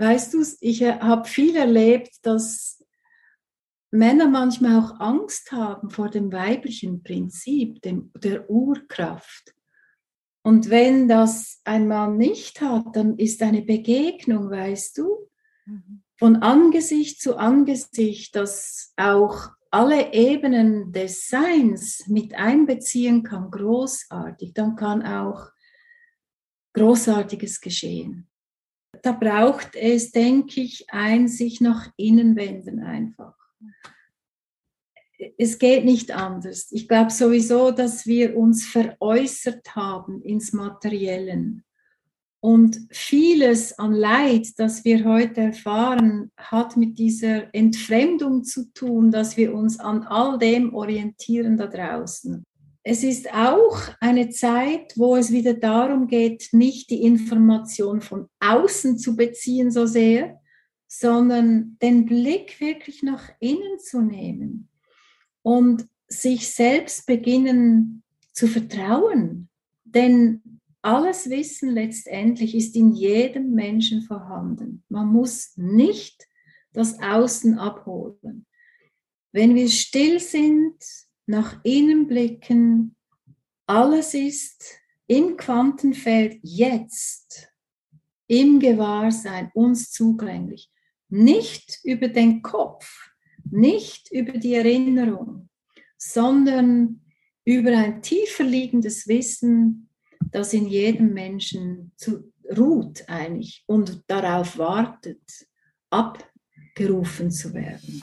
weißt du, ich habe viel erlebt, dass Männer manchmal auch Angst haben vor dem weiblichen Prinzip, dem, der Urkraft. Und wenn das ein Mann nicht hat, dann ist eine Begegnung, weißt du, mhm. von Angesicht zu Angesicht, das auch alle Ebenen des Seins mit einbeziehen kann, großartig. Dann kann auch Großartiges geschehen. Da braucht es, denke ich, ein sich nach innen wenden einfach es geht nicht anders. Ich glaube sowieso, dass wir uns veräußert haben ins Materiellen. Und vieles an Leid, das wir heute erfahren, hat mit dieser Entfremdung zu tun, dass wir uns an all dem orientieren da draußen. Es ist auch eine Zeit, wo es wieder darum geht, nicht die Information von außen zu beziehen so sehr, sondern den Blick wirklich nach innen zu nehmen und sich selbst beginnen zu vertrauen. Denn alles Wissen letztendlich ist in jedem Menschen vorhanden. Man muss nicht das Außen abholen. Wenn wir still sind, nach innen blicken, alles ist im Quantenfeld jetzt, im Gewahrsein uns zugänglich. Nicht über den Kopf, nicht über die Erinnerung, sondern über ein tiefer liegendes Wissen, das in jedem Menschen zu, ruht eigentlich und darauf wartet, abgerufen zu werden.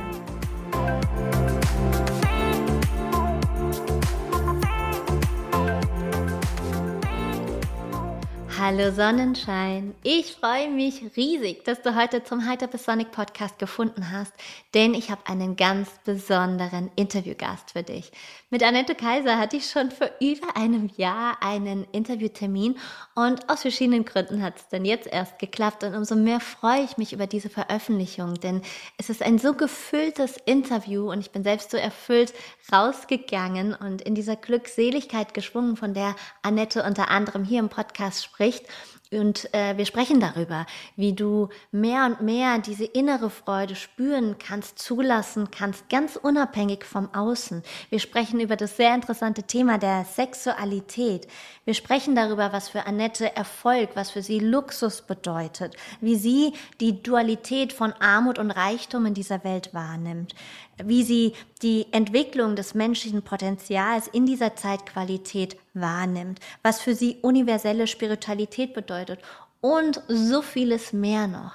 Hallo Sonnenschein. Ich freue mich riesig, dass du heute zum Hypersonic Podcast gefunden hast, denn ich habe einen ganz besonderen Interviewgast für dich. Mit Annette Kaiser hatte ich schon vor über einem Jahr einen Interviewtermin und aus verschiedenen Gründen hat es dann jetzt erst geklappt und umso mehr freue ich mich über diese Veröffentlichung, denn es ist ein so gefülltes Interview und ich bin selbst so erfüllt rausgegangen und in dieser Glückseligkeit geschwungen, von der Annette unter anderem hier im Podcast spricht. Und äh, wir sprechen darüber, wie du mehr und mehr diese innere Freude spüren kannst, zulassen kannst, ganz unabhängig vom Außen. Wir sprechen über das sehr interessante Thema der Sexualität. Wir sprechen darüber, was für Annette Erfolg, was für sie Luxus bedeutet, wie sie die Dualität von Armut und Reichtum in dieser Welt wahrnimmt wie sie die Entwicklung des menschlichen Potenzials in dieser Zeitqualität wahrnimmt, was für sie universelle Spiritualität bedeutet und so vieles mehr noch.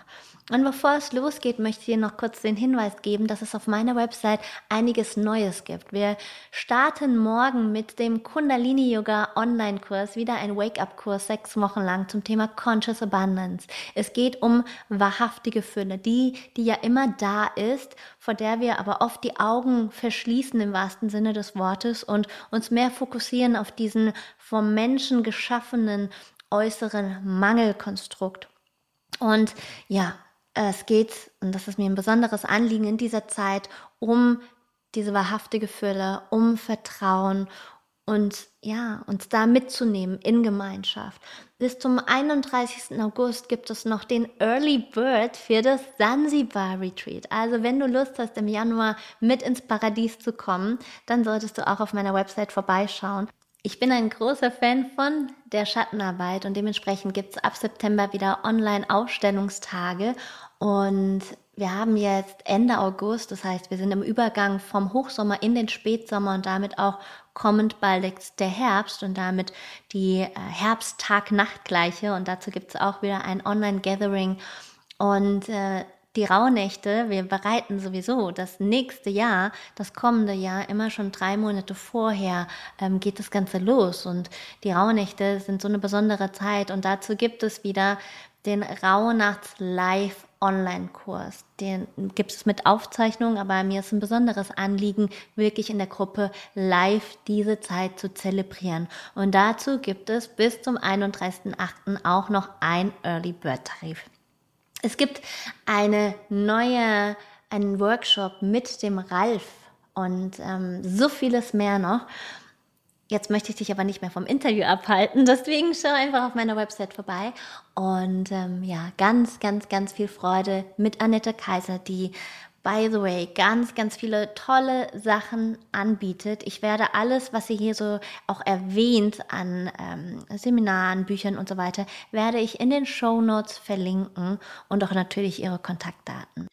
Und bevor es losgeht, möchte ich dir noch kurz den Hinweis geben, dass es auf meiner Website einiges Neues gibt. Wir starten morgen mit dem Kundalini Yoga Online-Kurs, wieder ein Wake-up-Kurs, sechs Wochen lang zum Thema Conscious Abundance. Es geht um wahrhaftige Fülle, die, die ja immer da ist, vor der wir aber oft die Augen verschließen im wahrsten Sinne des Wortes und uns mehr fokussieren auf diesen vom Menschen geschaffenen äußeren Mangelkonstrukt. Und ja, es geht, und das ist mir ein besonderes Anliegen in dieser Zeit, um diese wahrhaftige Fülle, um Vertrauen und ja, uns da mitzunehmen in Gemeinschaft. Bis zum 31. August gibt es noch den Early Bird für das Zanzibar Retreat. Also wenn du Lust hast, im Januar mit ins Paradies zu kommen, dann solltest du auch auf meiner Website vorbeischauen. Ich bin ein großer Fan von der Schattenarbeit und dementsprechend gibt es ab September wieder Online-Ausstellungstage und wir haben jetzt Ende August, das heißt, wir sind im Übergang vom Hochsommer in den Spätsommer und damit auch kommend bald der Herbst und damit die äh, Herbst-Tag-Nacht-Gleiche. Und dazu gibt es auch wieder ein Online-Gathering. Und äh, die Rauhnächte, wir bereiten sowieso das nächste Jahr, das kommende Jahr, immer schon drei Monate vorher ähm, geht das Ganze los. Und die Rauhnächte sind so eine besondere Zeit. Und dazu gibt es wieder den Rauhnachts Live Online-Kurs. Den gibt es mit Aufzeichnung, aber mir ist ein besonderes Anliegen, wirklich in der Gruppe live diese Zeit zu zelebrieren. Und dazu gibt es bis zum 31.08. auch noch ein Early Bird Tarif. Es gibt eine neue, einen Workshop mit dem Ralf und ähm, so vieles mehr noch. Jetzt möchte ich dich aber nicht mehr vom Interview abhalten, deswegen schau einfach auf meiner Website vorbei. Und ähm, ja, ganz, ganz, ganz viel Freude mit Annette Kaiser, die, by the way, ganz, ganz viele tolle Sachen anbietet. Ich werde alles, was sie hier so auch erwähnt an ähm, Seminaren, Büchern und so weiter, werde ich in den Show Notes verlinken und auch natürlich ihre Kontaktdaten.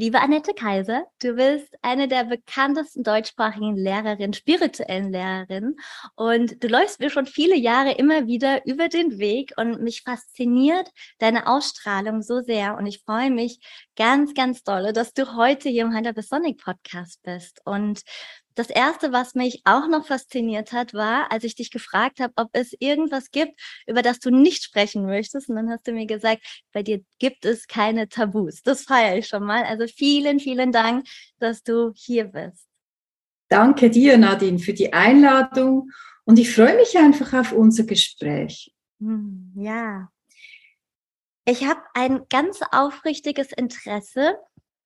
Liebe Annette Kaiser, du bist eine der bekanntesten deutschsprachigen Lehrerinnen, spirituellen Lehrerinnen. Und du läufst mir schon viele Jahre immer wieder über den Weg und mich fasziniert deine Ausstrahlung so sehr. Und ich freue mich ganz, ganz dolle, dass du heute hier im Hunter Sonic Podcast bist. Und das erste, was mich auch noch fasziniert hat, war, als ich dich gefragt habe, ob es irgendwas gibt, über das du nicht sprechen möchtest. Und dann hast du mir gesagt, bei dir gibt es keine Tabus. Das feiere ich schon mal. Also vielen, vielen Dank, dass du hier bist. Danke dir, Nadine, für die Einladung. Und ich freue mich einfach auf unser Gespräch. Hm, ja. Ich habe ein ganz aufrichtiges Interesse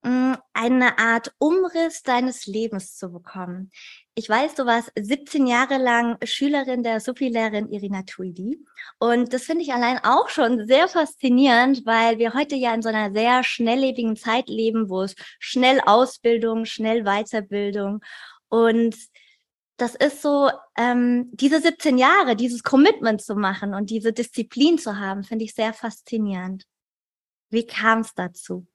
eine Art Umriss deines Lebens zu bekommen. Ich weiß, du warst 17 Jahre lang Schülerin der Sufi-Lehrerin Irina Tuidi. Und das finde ich allein auch schon sehr faszinierend, weil wir heute ja in so einer sehr schnelllebigen Zeit leben, wo es schnell Ausbildung, schnell Weiterbildung und das ist so, ähm, diese 17 Jahre, dieses Commitment zu machen und diese Disziplin zu haben, finde ich sehr faszinierend. Wie kam es dazu?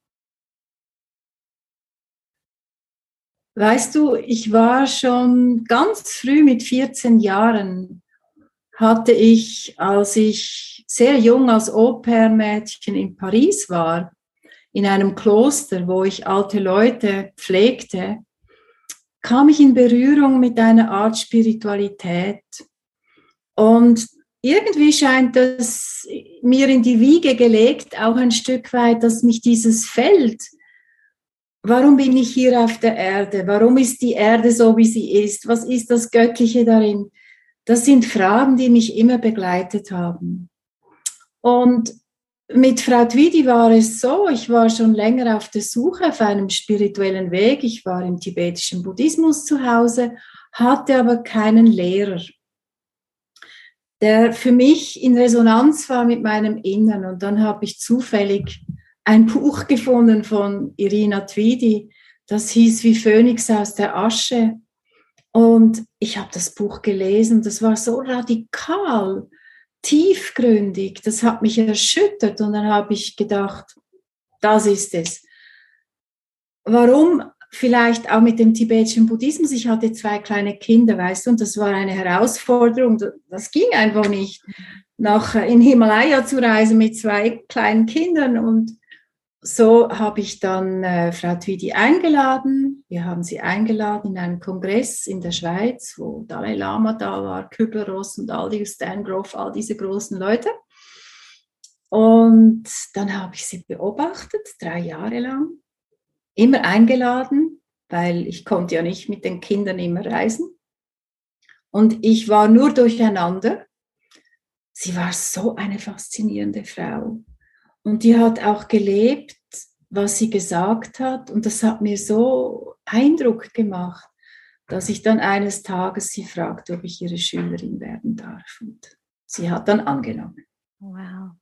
Weißt du, ich war schon ganz früh mit 14 Jahren, hatte ich, als ich sehr jung als Au-pair-Mädchen in Paris war, in einem Kloster, wo ich alte Leute pflegte, kam ich in Berührung mit einer Art Spiritualität. Und irgendwie scheint es mir in die Wiege gelegt, auch ein Stück weit, dass mich dieses Feld Warum bin ich hier auf der Erde? Warum ist die Erde so, wie sie ist? Was ist das Göttliche darin? Das sind Fragen, die mich immer begleitet haben. Und mit Frau Twidi war es so, ich war schon länger auf der Suche auf einem spirituellen Weg. Ich war im tibetischen Buddhismus zu Hause, hatte aber keinen Lehrer, der für mich in Resonanz war mit meinem Innern. Und dann habe ich zufällig ein Buch gefunden von Irina Twidi, das hieß Wie Phönix aus der Asche. Und ich habe das Buch gelesen, das war so radikal, tiefgründig, das hat mich erschüttert. Und dann habe ich gedacht, das ist es. Warum? Vielleicht auch mit dem tibetischen Buddhismus? Ich hatte zwei kleine Kinder, weißt du, und das war eine Herausforderung, das ging einfach nicht, nach in Himalaya zu reisen mit zwei kleinen Kindern. Und so habe ich dann äh, Frau Twidi eingeladen. Wir haben sie eingeladen in einen Kongress in der Schweiz, wo Dalai Lama da war, Kübler-Ross und all die Stangrove, all diese großen Leute. Und dann habe ich sie beobachtet, drei Jahre lang, immer eingeladen, weil ich konnte ja nicht mit den Kindern immer reisen. Und ich war nur durcheinander. Sie war so eine faszinierende Frau. Und die hat auch gelebt, was sie gesagt hat. Und das hat mir so Eindruck gemacht, dass ich dann eines Tages sie fragte, ob ich ihre Schülerin werden darf. Und sie hat dann angenommen. Wow.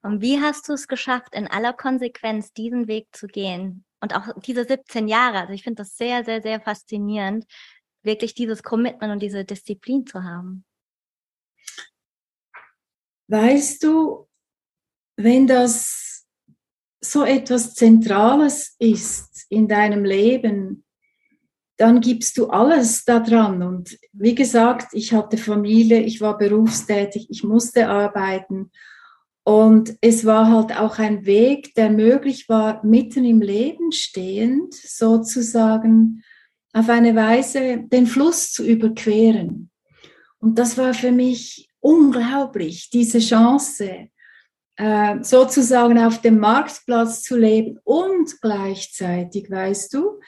Und wie hast du es geschafft, in aller Konsequenz diesen Weg zu gehen? Und auch diese 17 Jahre, also ich finde das sehr, sehr, sehr faszinierend, wirklich dieses Commitment und diese Disziplin zu haben. Weißt du, wenn das so etwas Zentrales ist in deinem Leben, dann gibst du alles daran. Und wie gesagt, ich hatte Familie, ich war berufstätig, ich musste arbeiten. Und es war halt auch ein Weg, der möglich war, mitten im Leben stehend, sozusagen auf eine Weise den Fluss zu überqueren. Und das war für mich unglaublich, diese Chance, äh, sozusagen auf dem Marktplatz zu leben und gleichzeitig, weißt du,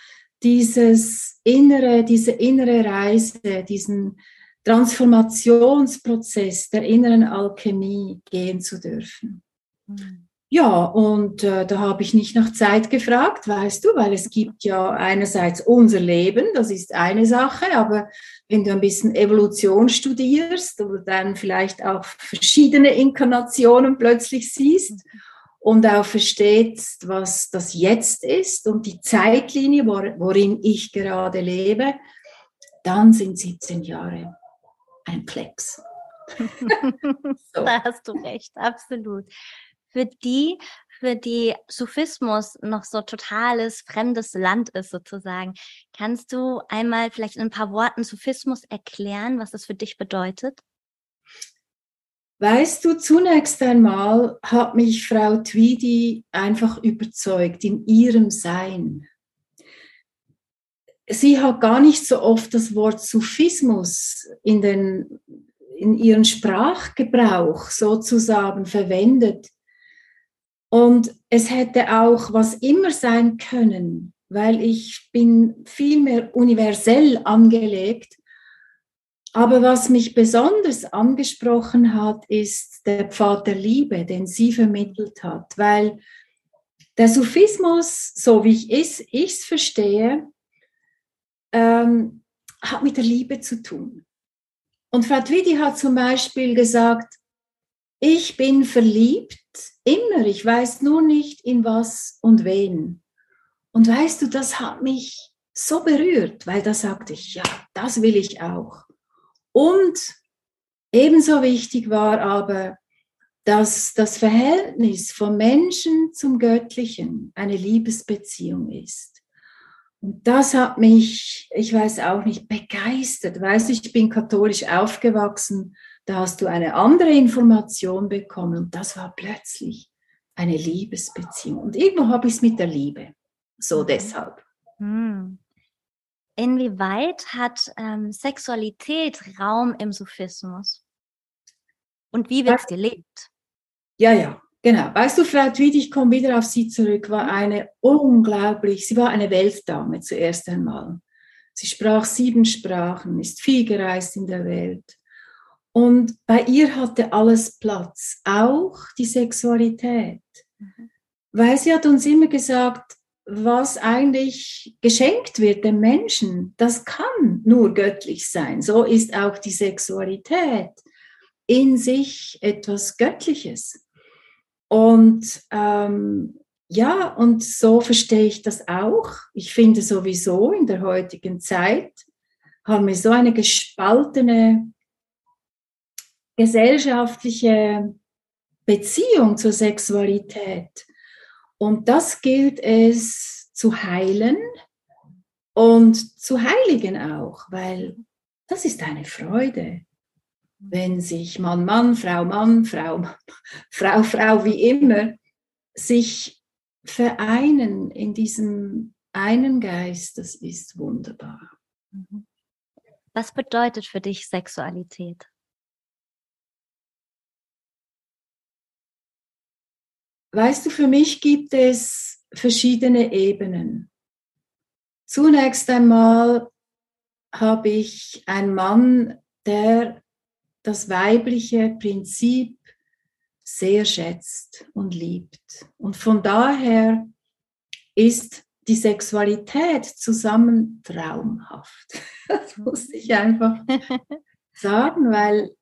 dieses innere, diese innere Reise, diesen Transformationsprozess der inneren Alchemie gehen zu dürfen. Mhm. Ja, und äh, da habe ich nicht nach Zeit gefragt, weißt du, weil es gibt ja einerseits unser Leben, das ist eine Sache, aber wenn du ein bisschen Evolution studierst oder dann vielleicht auch verschiedene Inkarnationen plötzlich siehst und auch verstehst, was das Jetzt ist und die Zeitlinie, worin ich gerade lebe, dann sind 17 Jahre ein Klecks. so. Da hast du recht, absolut für die, für die Sufismus noch so totales fremdes Land ist sozusagen. Kannst du einmal vielleicht in ein paar Worten Sufismus erklären, was das für dich bedeutet? Weißt du, zunächst einmal hat mich Frau Tweedy einfach überzeugt in ihrem Sein. Sie hat gar nicht so oft das Wort Sufismus in, den, in ihren Sprachgebrauch sozusagen verwendet. Und es hätte auch was immer sein können, weil ich bin viel mehr universell angelegt. Aber was mich besonders angesprochen hat, ist der Pfad der Liebe, den sie vermittelt hat, weil der Sufismus, so wie ich es verstehe, ähm, hat mit der Liebe zu tun. Und Frau Twidi hat zum Beispiel gesagt, ich bin verliebt immer, ich weiß nur nicht in was und wen. Und weißt du, das hat mich so berührt, weil da sagte ich, ja, das will ich auch. Und ebenso wichtig war aber, dass das Verhältnis vom Menschen zum Göttlichen eine Liebesbeziehung ist. Und das hat mich, ich weiß auch nicht, begeistert. Weißt du, ich bin katholisch aufgewachsen da hast du eine andere Information bekommen und das war plötzlich eine Liebesbeziehung. Und irgendwo habe ich es mit der Liebe. So mhm. deshalb. Hm. Inwieweit hat ähm, Sexualität Raum im Sufismus? Und wie wird es gelebt? Ja, ja, genau. Weißt du, Frau Tweed, ich komme wieder auf Sie zurück, war eine unglaublich, sie war eine Weltdame zuerst einmal. Sie sprach sieben Sprachen, ist viel gereist in der Welt. Und bei ihr hatte alles Platz, auch die Sexualität. Mhm. Weil sie hat uns immer gesagt, was eigentlich geschenkt wird dem Menschen, das kann nur göttlich sein. So ist auch die Sexualität in sich etwas Göttliches. Und ähm, ja, und so verstehe ich das auch. Ich finde sowieso in der heutigen Zeit haben wir so eine gespaltene gesellschaftliche Beziehung zur Sexualität. Und das gilt es zu heilen und zu heiligen auch, weil das ist eine Freude, wenn sich Mann, Mann, Frau, Mann, Frau, Frau, Frau, wie immer, sich vereinen in diesem einen Geist, das ist wunderbar. Was bedeutet für dich Sexualität? Weißt du, für mich gibt es verschiedene Ebenen. Zunächst einmal habe ich einen Mann, der das weibliche Prinzip sehr schätzt und liebt. Und von daher ist die Sexualität zusammen traumhaft. Das muss ich einfach sagen, weil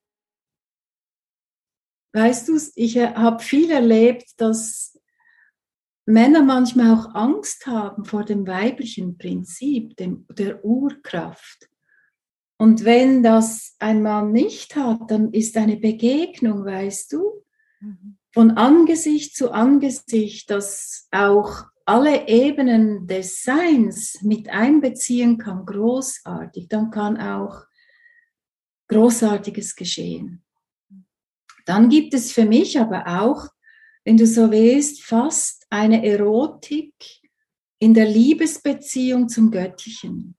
weißt du, ich äh, habe viel erlebt, dass Männer manchmal auch Angst haben vor dem weiblichen Prinzip, dem, der Urkraft. Und wenn das ein Mann nicht hat, dann ist eine Begegnung, weißt du, mhm. von Angesicht zu Angesicht, das auch alle Ebenen des Seins mit einbeziehen kann, großartig. Dann kann auch Großartiges geschehen. Dann gibt es für mich aber auch, wenn du so willst, fast eine Erotik in der Liebesbeziehung zum Göttlichen,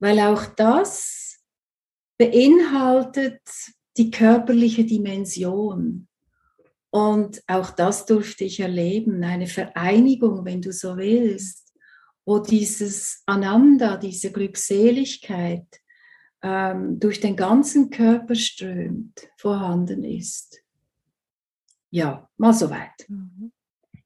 weil auch das beinhaltet die körperliche Dimension. Und auch das durfte ich erleben, eine Vereinigung, wenn du so willst, wo dieses Ananda, diese Glückseligkeit ähm, durch den ganzen Körper strömt, vorhanden ist. Ja, mal soweit. Mhm.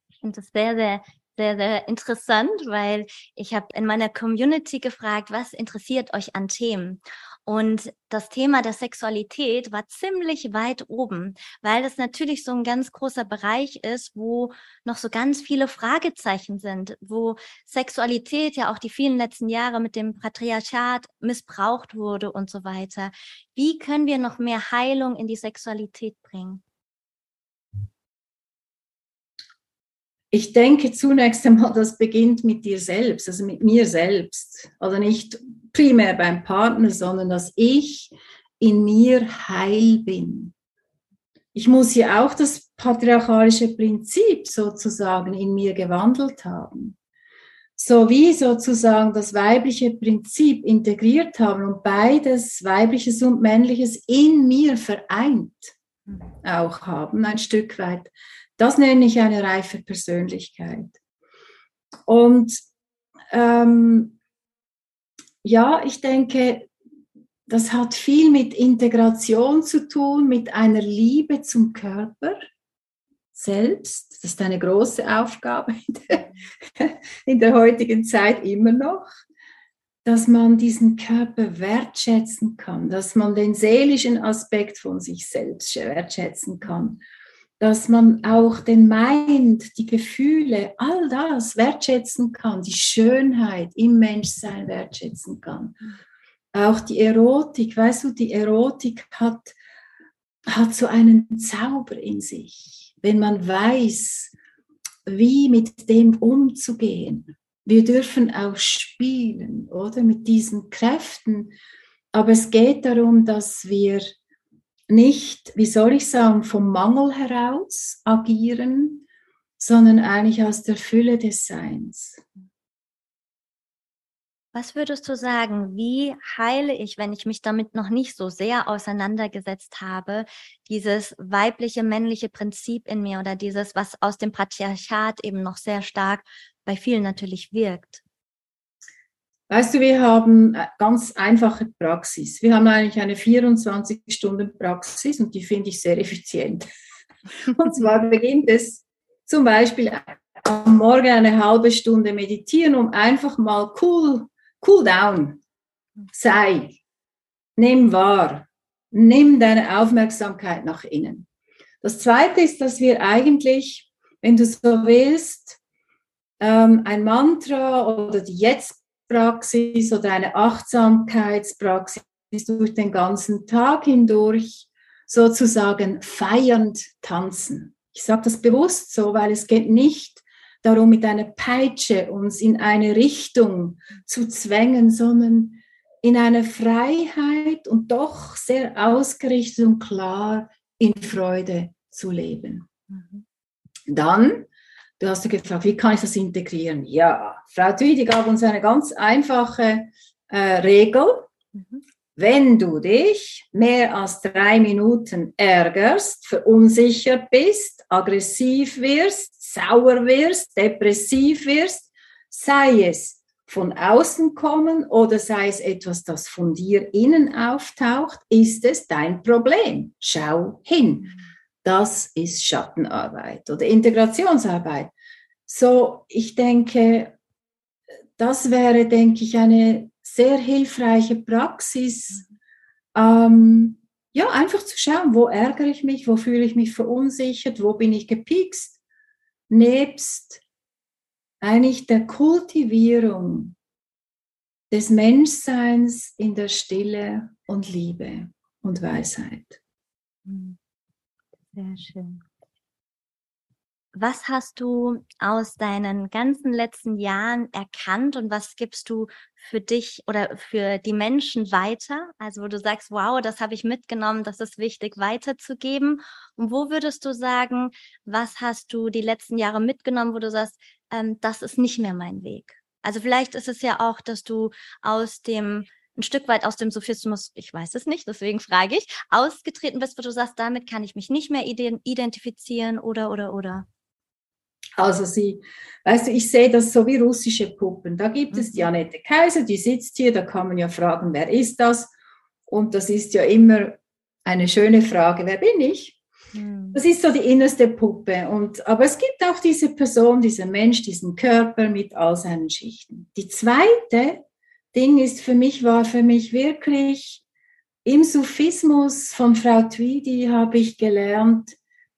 Ich finde das sehr, sehr, sehr, sehr interessant, weil ich habe in meiner Community gefragt, was interessiert euch an Themen? Und das Thema der Sexualität war ziemlich weit oben, weil das natürlich so ein ganz großer Bereich ist, wo noch so ganz viele Fragezeichen sind, wo Sexualität ja auch die vielen letzten Jahre mit dem Patriarchat missbraucht wurde und so weiter. Wie können wir noch mehr Heilung in die Sexualität bringen? Ich denke zunächst einmal, das beginnt mit dir selbst, also mit mir selbst. Also nicht primär beim Partner, sondern dass ich in mir heil bin. Ich muss ja auch das patriarchalische Prinzip sozusagen in mir gewandelt haben. So wie sozusagen das weibliche Prinzip integriert haben und beides, weibliches und männliches, in mir vereint auch haben, ein Stück weit. Das nenne ich eine reife Persönlichkeit. Und ähm, ja, ich denke, das hat viel mit Integration zu tun, mit einer Liebe zum Körper selbst. Das ist eine große Aufgabe in der, in der heutigen Zeit immer noch, dass man diesen Körper wertschätzen kann, dass man den seelischen Aspekt von sich selbst wertschätzen kann dass man auch den Mind, die Gefühle, all das wertschätzen kann, die Schönheit im Menschsein wertschätzen kann. Auch die Erotik, weißt du, die Erotik hat, hat so einen Zauber in sich, wenn man weiß, wie mit dem umzugehen. Wir dürfen auch spielen, oder mit diesen Kräften. Aber es geht darum, dass wir nicht, wie soll ich sagen, vom Mangel heraus agieren, sondern eigentlich aus der Fülle des Seins. Was würdest du sagen, wie heile ich, wenn ich mich damit noch nicht so sehr auseinandergesetzt habe, dieses weibliche, männliche Prinzip in mir oder dieses, was aus dem Patriarchat eben noch sehr stark bei vielen natürlich wirkt? Weißt du, wir haben äh, ganz einfache Praxis. Wir haben eigentlich eine 24-Stunden-Praxis und die finde ich sehr effizient. Und zwar beginnt es zum Beispiel am Morgen eine halbe Stunde meditieren, um einfach mal cool, cool down. Sei, nimm wahr, nimm deine Aufmerksamkeit nach innen. Das zweite ist, dass wir eigentlich, wenn du so willst, ähm, ein Mantra oder die Jetzt Praxis oder eine Achtsamkeitspraxis durch den ganzen Tag hindurch sozusagen feiernd tanzen. Ich sage das bewusst so, weil es geht nicht darum, mit einer Peitsche uns in eine Richtung zu zwängen, sondern in einer Freiheit und doch sehr ausgerichtet und klar in Freude zu leben. Mhm. Dann Du hast gefragt, wie kann ich das integrieren? Ja, Frau Tüdi gab uns eine ganz einfache äh, Regel. Mhm. Wenn du dich mehr als drei Minuten ärgerst, verunsichert bist, aggressiv wirst, sauer wirst, depressiv wirst, sei es von außen kommen oder sei es etwas, das von dir innen auftaucht, ist es dein Problem. Schau hin. Mhm. Das ist Schattenarbeit oder Integrationsarbeit. So, ich denke, das wäre, denke ich, eine sehr hilfreiche Praxis. Ähm, ja, einfach zu schauen, wo ärgere ich mich, wo fühle ich mich verunsichert, wo bin ich gepikst, nebst eigentlich der Kultivierung des Menschseins in der Stille und Liebe und Weisheit. Hm. Sehr schön. Was hast du aus deinen ganzen letzten Jahren erkannt und was gibst du für dich oder für die Menschen weiter? Also wo du sagst, wow, das habe ich mitgenommen, das ist wichtig weiterzugeben. Und wo würdest du sagen, was hast du die letzten Jahre mitgenommen, wo du sagst, ähm, das ist nicht mehr mein Weg? Also vielleicht ist es ja auch, dass du aus dem ein Stück weit aus dem Sophismus, ich weiß es nicht, deswegen frage ich, ausgetreten bist, wo du sagst, damit kann ich mich nicht mehr identifizieren oder, oder, oder? Also sie, weißt du, ich sehe das so wie russische Puppen. Da gibt mhm. es die Annette Kaiser, die sitzt hier, da kann man ja fragen, wer ist das? Und das ist ja immer eine schöne Frage, wer bin ich? Mhm. Das ist so die innerste Puppe. Und, aber es gibt auch diese Person, diesen Mensch, diesen Körper mit all seinen Schichten. Die zweite Ding ist für mich, war für mich wirklich im Sufismus von Frau Tweedy habe ich gelernt,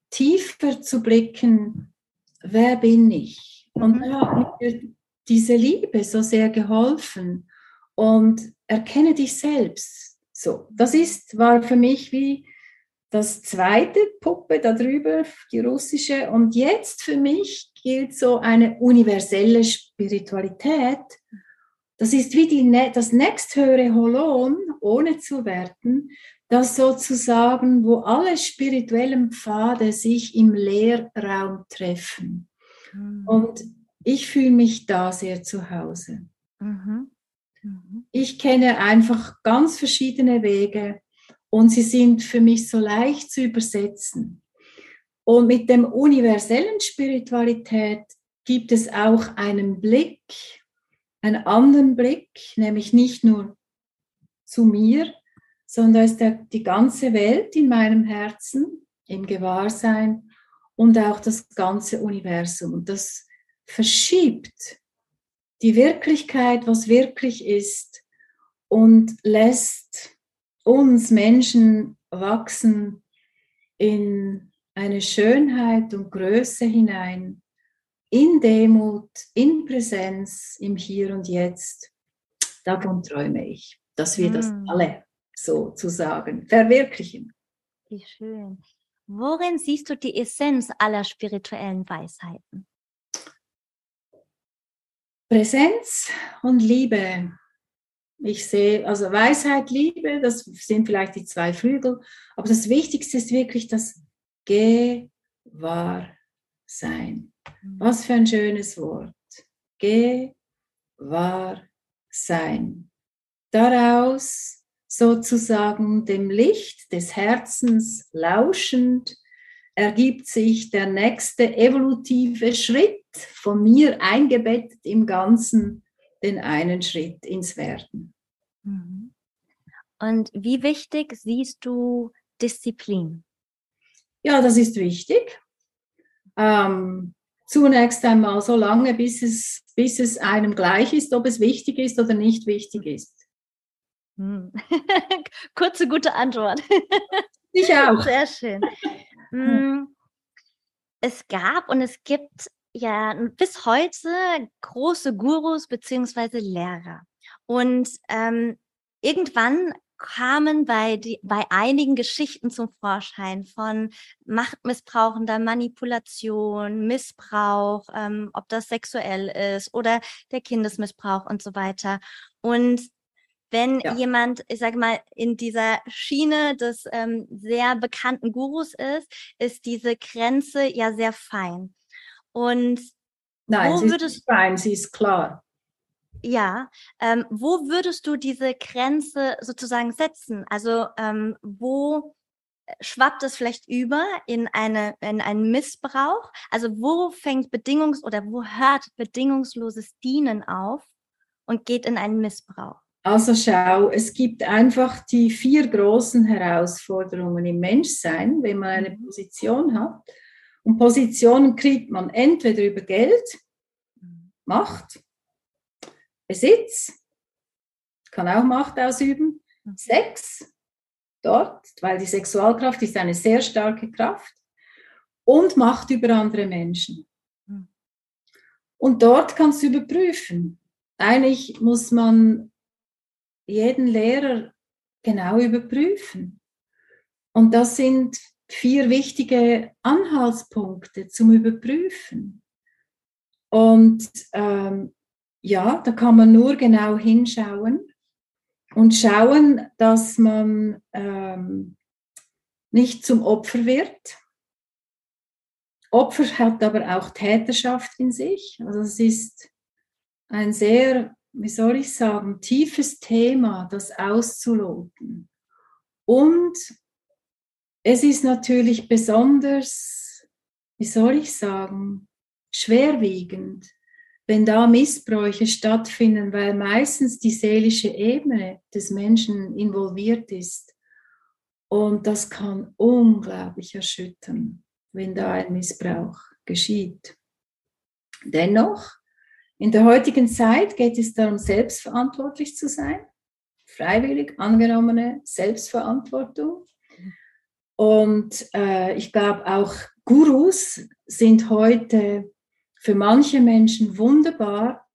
tiefer zu blicken, wer bin ich? Und mhm. da hat mir diese Liebe so sehr geholfen und erkenne dich selbst. So, das ist, war für mich wie das zweite Puppe da drüber, die russische. Und jetzt für mich gilt so eine universelle Spiritualität, das ist wie die, das nächsthöhere Holon, ohne zu werten, das sozusagen, wo alle spirituellen Pfade sich im Leerraum treffen. Mhm. Und ich fühle mich da sehr zu Hause. Mhm. Mhm. Ich kenne einfach ganz verschiedene Wege und sie sind für mich so leicht zu übersetzen. Und mit dem universellen Spiritualität gibt es auch einen Blick einen anderen Blick, nämlich nicht nur zu mir, sondern ist der, die ganze Welt in meinem Herzen, im Gewahrsein und auch das ganze Universum. Und das verschiebt die Wirklichkeit, was wirklich ist, und lässt uns Menschen wachsen in eine Schönheit und Größe hinein, in Demut, in Präsenz, im Hier und Jetzt. Davon träume ich, dass wir das mm. alle sozusagen verwirklichen. Wie schön. Worin siehst du die Essenz aller spirituellen Weisheiten? Präsenz und Liebe. Ich sehe, also Weisheit, Liebe, das sind vielleicht die zwei Flügel, aber das Wichtigste ist wirklich das Gewahrsein. Was für ein schönes Wort. Gewahrsein. Daraus sozusagen dem Licht des Herzens lauschend ergibt sich der nächste evolutive Schritt von mir eingebettet im Ganzen, den einen Schritt ins Werden. Mhm. Und wie wichtig siehst du Disziplin? Ja, das ist wichtig. Ähm, zunächst einmal so lange, bis es, bis es einem gleich ist, ob es wichtig ist oder nicht wichtig ist. Hm. Kurze, gute Antwort. Ich auch. Sehr schön. Hm. Es gab und es gibt ja bis heute große Gurus beziehungsweise Lehrer. Und ähm, irgendwann kamen bei, die, bei einigen Geschichten zum Vorschein von machtmissbrauchender Manipulation, Missbrauch, ähm, ob das sexuell ist oder der Kindesmissbrauch und so weiter. Und wenn ja. jemand, ich sage mal, in dieser Schiene des ähm, sehr bekannten Gurus ist, ist diese Grenze ja sehr fein. Und Nein, sie ist fein, sie ist klar. Ja, ähm, wo würdest du diese Grenze sozusagen setzen? Also ähm, wo schwappt es vielleicht über in eine in einen Missbrauch? Also wo fängt bedingungs oder wo hört bedingungsloses Dienen auf und geht in einen Missbrauch? Also schau, es gibt einfach die vier großen Herausforderungen im Menschsein, wenn man eine mhm. Position hat. Und Positionen kriegt man entweder über Geld, mhm. Macht Besitz, kann auch Macht ausüben, mhm. Sex dort, weil die Sexualkraft ist eine sehr starke Kraft und Macht über andere Menschen. Mhm. Und dort kannst du überprüfen. Eigentlich muss man jeden Lehrer genau überprüfen. Und das sind vier wichtige Anhaltspunkte zum Überprüfen. Und ähm, ja, da kann man nur genau hinschauen und schauen, dass man ähm, nicht zum Opfer wird. Opfer hat aber auch Täterschaft in sich. Also es ist ein sehr wie soll ich sagen, tiefes Thema, das auszuloten. Und es ist natürlich besonders, wie soll ich sagen, schwerwiegend, wenn da Missbräuche stattfinden, weil meistens die seelische Ebene des Menschen involviert ist. Und das kann unglaublich erschüttern, wenn da ein Missbrauch geschieht. Dennoch, in der heutigen Zeit geht es darum, selbstverantwortlich zu sein, freiwillig angenommene Selbstverantwortung. Und äh, ich glaube, auch Gurus sind heute für manche Menschen wunderbar,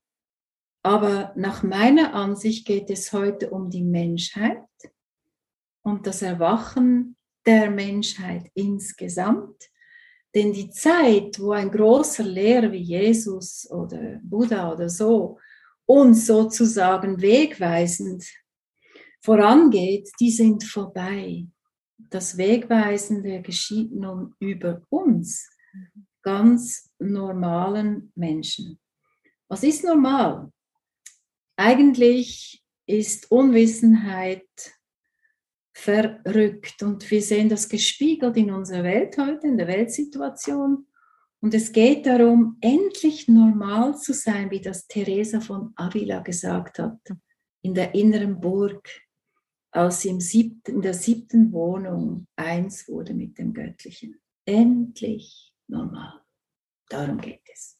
aber nach meiner Ansicht geht es heute um die Menschheit und das Erwachen der Menschheit insgesamt. Denn die Zeit, wo ein großer Lehrer wie Jesus oder Buddha oder so uns sozusagen wegweisend vorangeht, die sind vorbei. Das Wegweisende geschieht nun über uns, ganz normalen Menschen. Was ist normal? Eigentlich ist Unwissenheit verrückt. Und wir sehen das gespiegelt in unserer Welt heute, in der Weltsituation. Und es geht darum, endlich normal zu sein, wie das Teresa von Avila gesagt hat, in der inneren Burg, als sie im siebten, in der siebten Wohnung eins wurde mit dem Göttlichen. Endlich normal. Darum geht es.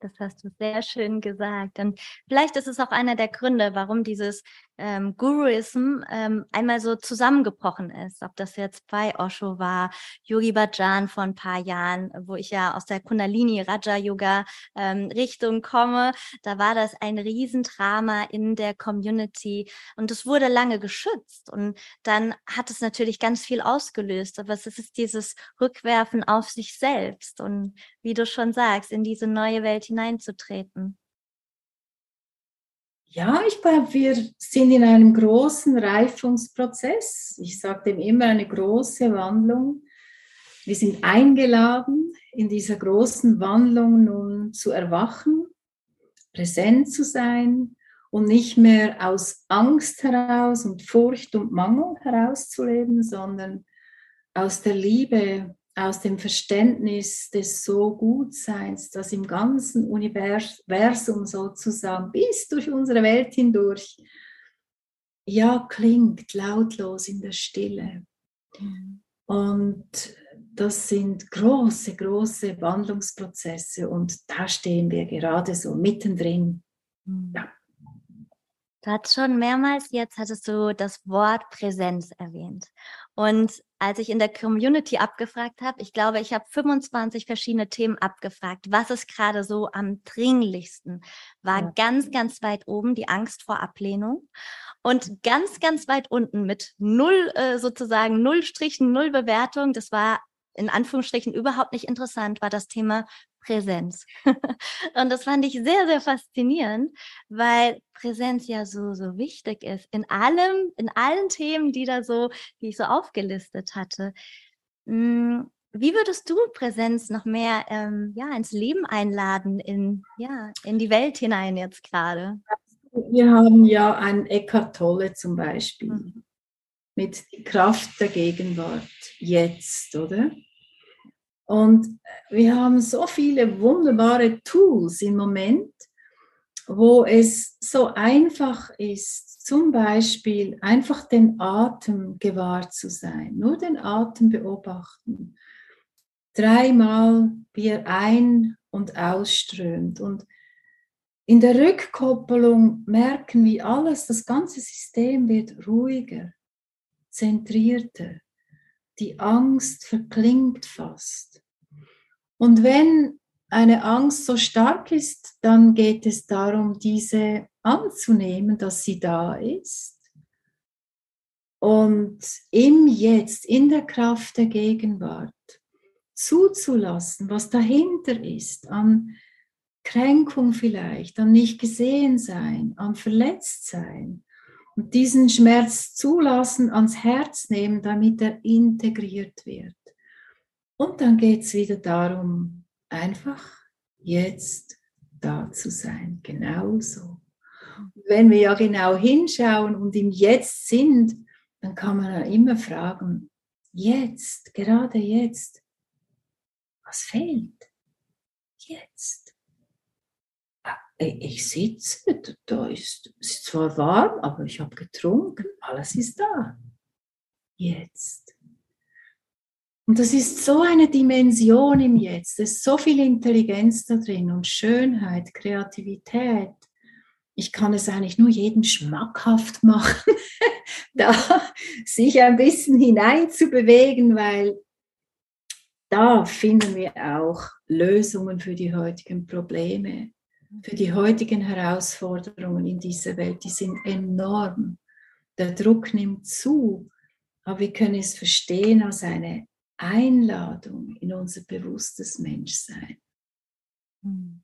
Das hast du sehr schön gesagt. Und vielleicht ist es auch einer der Gründe, warum dieses ähm, Guruism ähm, einmal so zusammengebrochen ist. Ob das jetzt bei Osho war, Yogi Bhajan vor ein paar Jahren, wo ich ja aus der Kundalini Raja Yoga ähm, Richtung komme, da war das ein Riesendrama in der Community und es wurde lange geschützt und dann hat es natürlich ganz viel ausgelöst. Aber es ist dieses Rückwerfen auf sich selbst und wie du schon sagst, in diese neue Welt hineinzutreten. Ja, ich glaube, wir sind in einem großen Reifungsprozess. Ich sage dem immer eine große Wandlung. Wir sind eingeladen, in dieser großen Wandlung nun zu erwachen, präsent zu sein und nicht mehr aus Angst heraus und Furcht und Mangel herauszuleben, sondern aus der Liebe aus dem Verständnis des So-Gutseins, das im ganzen Universum sozusagen bis durch unsere Welt hindurch, ja, klingt lautlos in der Stille. Mhm. Und das sind große, große Wandlungsprozesse und da stehen wir gerade so mittendrin. Mhm. Ja. Du hast schon mehrmals jetzt hattest du das Wort Präsenz erwähnt. Und als ich in der Community abgefragt habe, ich glaube, ich habe 25 verschiedene Themen abgefragt. Was ist gerade so am dringlichsten? War ja. ganz, ganz weit oben die Angst vor Ablehnung und ganz, ganz weit unten mit null äh, sozusagen null Strichen, null Bewertung. Das war in Anführungsstrichen überhaupt nicht interessant, war das Thema Präsenz. und das fand ich sehr, sehr faszinierend, weil Präsenz ja so, so wichtig ist in allem, in allen Themen, die da so, die ich so aufgelistet hatte. Hm, wie würdest du Präsenz noch mehr ähm, ja, ins Leben einladen, in, ja, in die Welt hinein jetzt gerade? Wir haben ja ein Eckhart Tolle zum Beispiel mhm. mit Kraft der Gegenwart jetzt, oder? Und wir haben so viele wunderbare Tools im Moment, wo es so einfach ist, zum Beispiel einfach den Atem gewahr zu sein, nur den Atem beobachten. Dreimal, wie er ein- und ausströmt. Und in der Rückkopplung merken wir alles, das ganze System wird ruhiger, zentrierter. Die Angst verklingt fast. Und wenn eine Angst so stark ist, dann geht es darum, diese anzunehmen, dass sie da ist. Und im Jetzt, in der Kraft der Gegenwart, zuzulassen, was dahinter ist, an Kränkung vielleicht, an nicht gesehen sein, an verletzt sein. Und diesen Schmerz zulassen, ans Herz nehmen, damit er integriert wird. Und dann geht es wieder darum, einfach jetzt da zu sein, genauso Wenn wir ja genau hinschauen und im Jetzt sind, dann kann man ja immer fragen, jetzt, gerade jetzt, was fehlt? Jetzt. Ich sitze, da ist es zwar warm, aber ich habe getrunken, alles ist da. Jetzt. Und das ist so eine Dimension im Jetzt, es ist so viel Intelligenz da drin und Schönheit, Kreativität. Ich kann es eigentlich nur jedem schmackhaft machen, da sich ein bisschen hineinzubewegen, weil da finden wir auch Lösungen für die heutigen Probleme, für die heutigen Herausforderungen in dieser Welt. Die sind enorm. Der Druck nimmt zu, aber wir können es verstehen als eine Einladung in unser bewusstes Menschsein. Hm.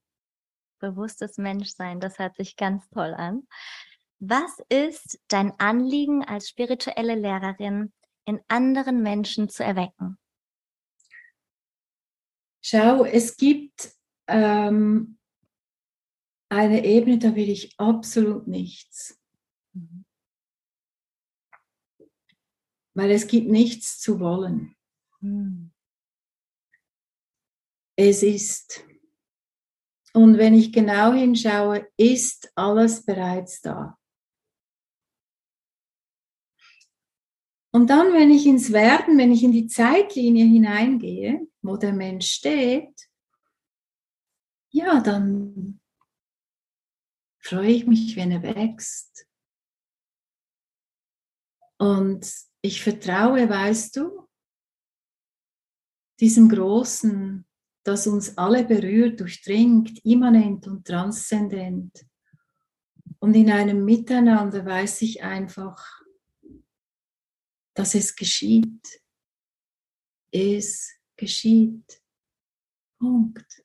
Bewusstes Menschsein, das hört sich ganz toll an. Was ist dein Anliegen als spirituelle Lehrerin, in anderen Menschen zu erwecken? Schau, es gibt ähm, eine Ebene, da will ich absolut nichts. Mhm. Weil es gibt nichts zu wollen. Hm. Es ist. Und wenn ich genau hinschaue, ist alles bereits da. Und dann, wenn ich ins Werden, wenn ich in die Zeitlinie hineingehe, wo der Mensch steht, ja, dann freue ich mich, wenn er wächst. Und ich vertraue, weißt du, diesem Großen, das uns alle berührt, durchdringt, immanent und transzendent. Und in einem Miteinander weiß ich einfach, dass es geschieht. Es geschieht. Punkt.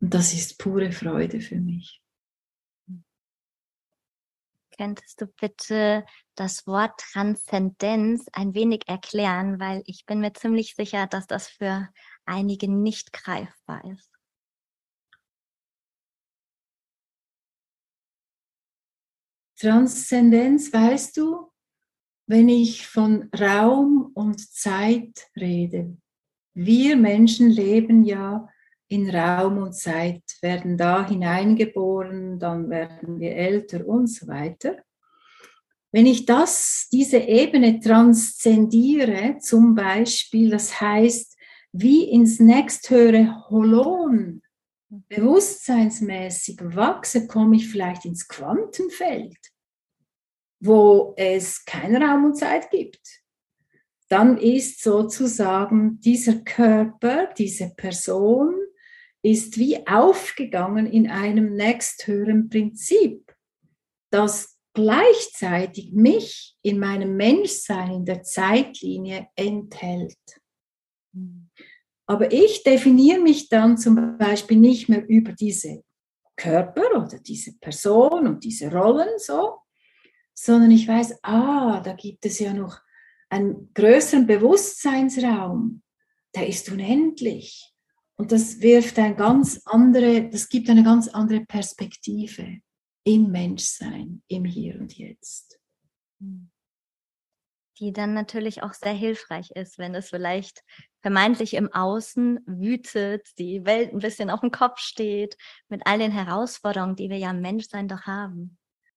Und das ist pure Freude für mich. Könntest du bitte das Wort Transzendenz ein wenig erklären, weil ich bin mir ziemlich sicher, dass das für einige nicht greifbar ist. Transzendenz, weißt du, wenn ich von Raum und Zeit rede. Wir Menschen leben ja in Raum und Zeit, werden da hineingeboren, dann werden wir älter und so weiter. Wenn ich das, diese Ebene transzendiere, zum Beispiel, das heißt, wie ins nächsthöhere Holon, bewusstseinsmäßig wachse, komme ich vielleicht ins Quantenfeld, wo es keinen Raum und Zeit gibt. Dann ist sozusagen dieser Körper, diese Person, ist wie aufgegangen in einem nächsthöheren Prinzip, das gleichzeitig mich in meinem Menschsein in der Zeitlinie enthält. Aber ich definiere mich dann zum Beispiel nicht mehr über diese Körper oder diese Person und diese Rollen so, sondern ich weiß, ah, da gibt es ja noch einen größeren Bewusstseinsraum, der ist unendlich. Und das wirft ein ganz andere, das gibt eine ganz andere Perspektive im Menschsein, im Hier und Jetzt. Die dann natürlich auch sehr hilfreich ist, wenn es vielleicht vermeintlich im Außen wütet, die Welt ein bisschen auf dem Kopf steht, mit all den Herausforderungen, die wir ja im Menschsein doch haben.